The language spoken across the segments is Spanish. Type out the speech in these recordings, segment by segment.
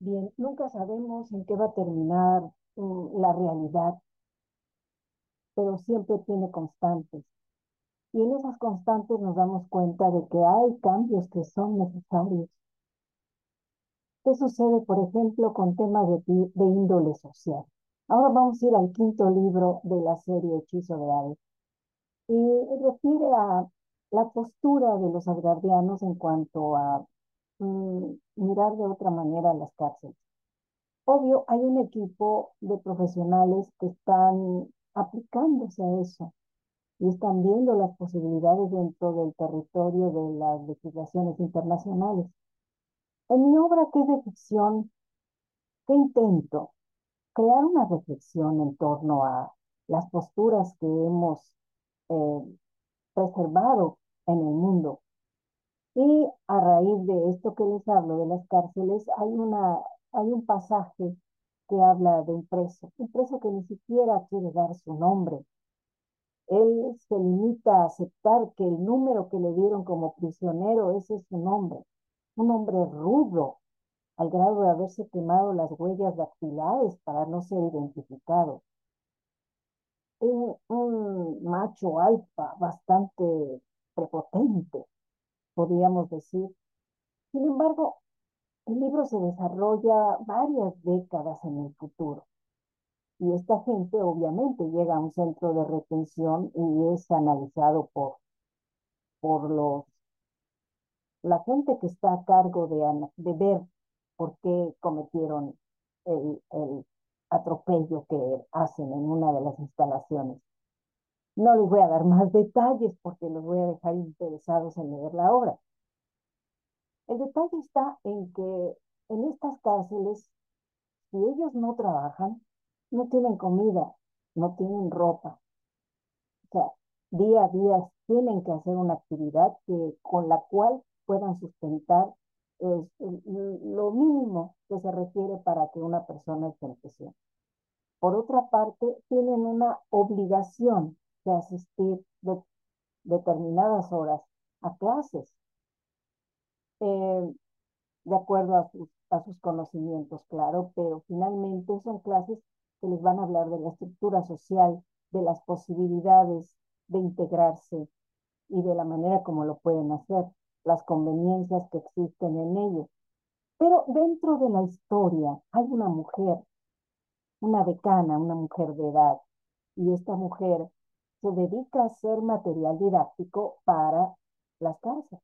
Bien, nunca sabemos en qué va a terminar mm, la realidad, pero siempre tiene constantes. Y en esas constantes nos damos cuenta de que hay cambios que son necesarios. ¿Qué sucede, por ejemplo, con temas de, de índole social? Ahora vamos a ir al quinto libro de la serie Hechizo de Aves. Y refiere a la postura de los asgardianos en cuanto a mirar de otra manera las cárceles. Obvio, hay un equipo de profesionales que están aplicándose a eso y están viendo las posibilidades dentro del territorio de las legislaciones internacionales. En mi obra, que es ficción, ¿qué intento? Crear una reflexión en torno a las posturas que hemos eh, preservado en el mundo. Y a raíz de esto que les hablo de las cárceles, hay, una, hay un pasaje que habla de un preso, un preso que ni siquiera quiere dar su nombre. Él se limita a aceptar que el número que le dieron como prisionero, es su nombre. Un hombre rudo, al grado de haberse quemado las huellas dactilares para no ser identificado. Un, un macho alfa bastante prepotente, podríamos decir. Sin embargo, el libro se desarrolla varias décadas en el futuro. Y esta gente obviamente llega a un centro de retención y es analizado por, por los, la gente que está a cargo de, ver por qué cometieron el, el atropello que hacen en una de las instalaciones. No les voy a dar más detalles porque los voy a dejar interesados en leer la obra. El detalle está en que en estas cárceles, si ellos no trabajan, no tienen comida, no tienen ropa. O sea, día a día tienen que hacer una actividad que, con la cual puedan sustentar lo mínimo que se requiere para que una persona esté en prisión. Por otra parte, tienen una obligación de asistir de determinadas horas a clases, eh, de acuerdo a sus, a sus conocimientos, claro, pero finalmente son clases que les van a hablar de la estructura social, de las posibilidades de integrarse y de la manera como lo pueden hacer, las conveniencias que existen en ello. Pero dentro de la historia hay una mujer, una decana, una mujer de edad, y esta mujer se dedica a hacer material didáctico para las cárceles.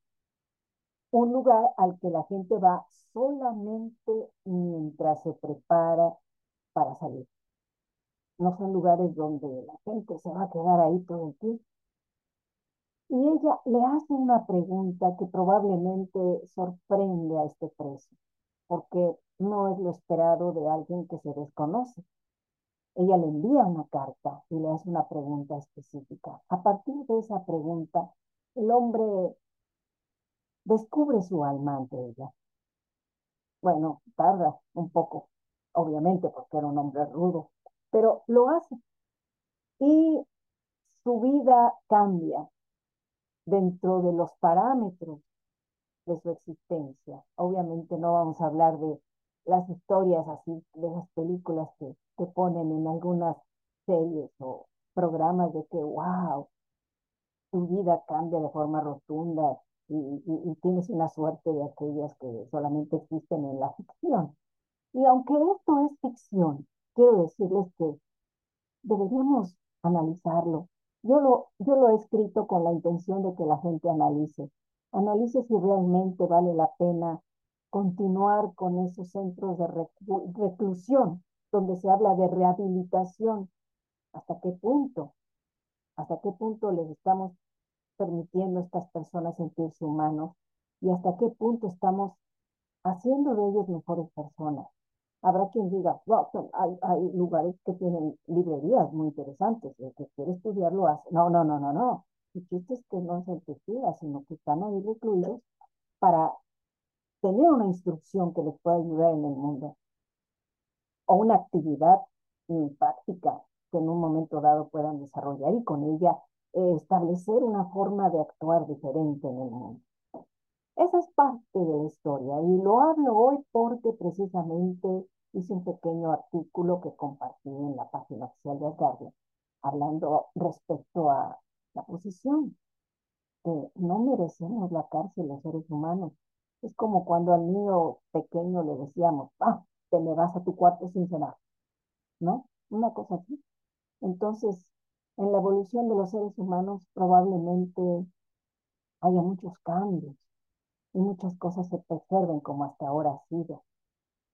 Un lugar al que la gente va solamente mientras se prepara para salir. No son lugares donde la gente se va a quedar ahí todo el tiempo. Y ella le hace una pregunta que probablemente sorprende a este preso, porque no es lo esperado de alguien que se desconoce. Ella le envía una carta y le hace una pregunta específica. A partir de esa pregunta, el hombre descubre su alma ante ella. Bueno, tarda un poco, obviamente, porque era un hombre rudo, pero lo hace. Y su vida cambia dentro de los parámetros de su existencia. Obviamente no vamos a hablar de las historias así, de las películas que, que ponen en algunas series o programas de que, wow, tu vida cambia de forma rotunda y, y, tienes una suerte de aquellas que solamente existen en la ficción. Y aunque esto es ficción, quiero decirles que deberíamos analizarlo. Yo lo, yo lo he escrito con la intención de que la gente analice. Analice si realmente vale la pena continuar con esos centros de reclusión, donde se habla de rehabilitación. ¿Hasta qué punto? ¿Hasta qué punto les estamos permitiendo a estas personas sentirse humanos? ¿Y hasta qué punto estamos haciendo de ellos mejores personas? Habrá quien diga, wow, hay, hay lugares que tienen librerías muy interesantes, el que quiere estudiarlo hace. No, no, no, no, no. El chiste es que no se investiga, sino que están ahí recluidos para tener una instrucción que les pueda ayudar en el mundo o una actividad práctica que en un momento dado puedan desarrollar y con ella eh, establecer una forma de actuar diferente en el mundo. Esa es parte de la historia y lo hablo hoy porque precisamente hice un pequeño artículo que compartí en la página oficial de Guardian, hablando respecto a la posición que no merecemos la cárcel los seres humanos. Es como cuando al niño pequeño le decíamos, ah, te vas a tu cuarto sin cenar, ¿no? Una cosa así. Entonces, en la evolución de los seres humanos probablemente haya muchos cambios y muchas cosas se preserven como hasta ahora ha sido.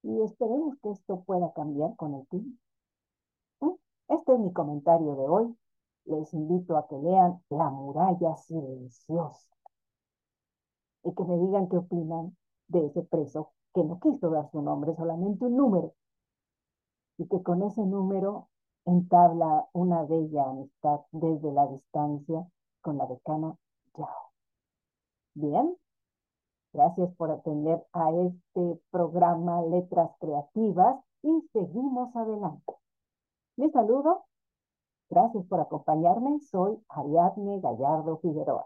Y esperemos que esto pueda cambiar con el tiempo. Este es mi comentario de hoy. Les invito a que lean La muralla silenciosa y que me digan qué opinan de ese preso que no quiso dar su nombre, solamente un número, y que con ese número entabla una bella amistad desde la distancia con la decana Yao. Bien, gracias por atender a este programa Letras Creativas y seguimos adelante. Les saludo, gracias por acompañarme, soy Ariadne Gallardo Figueroa.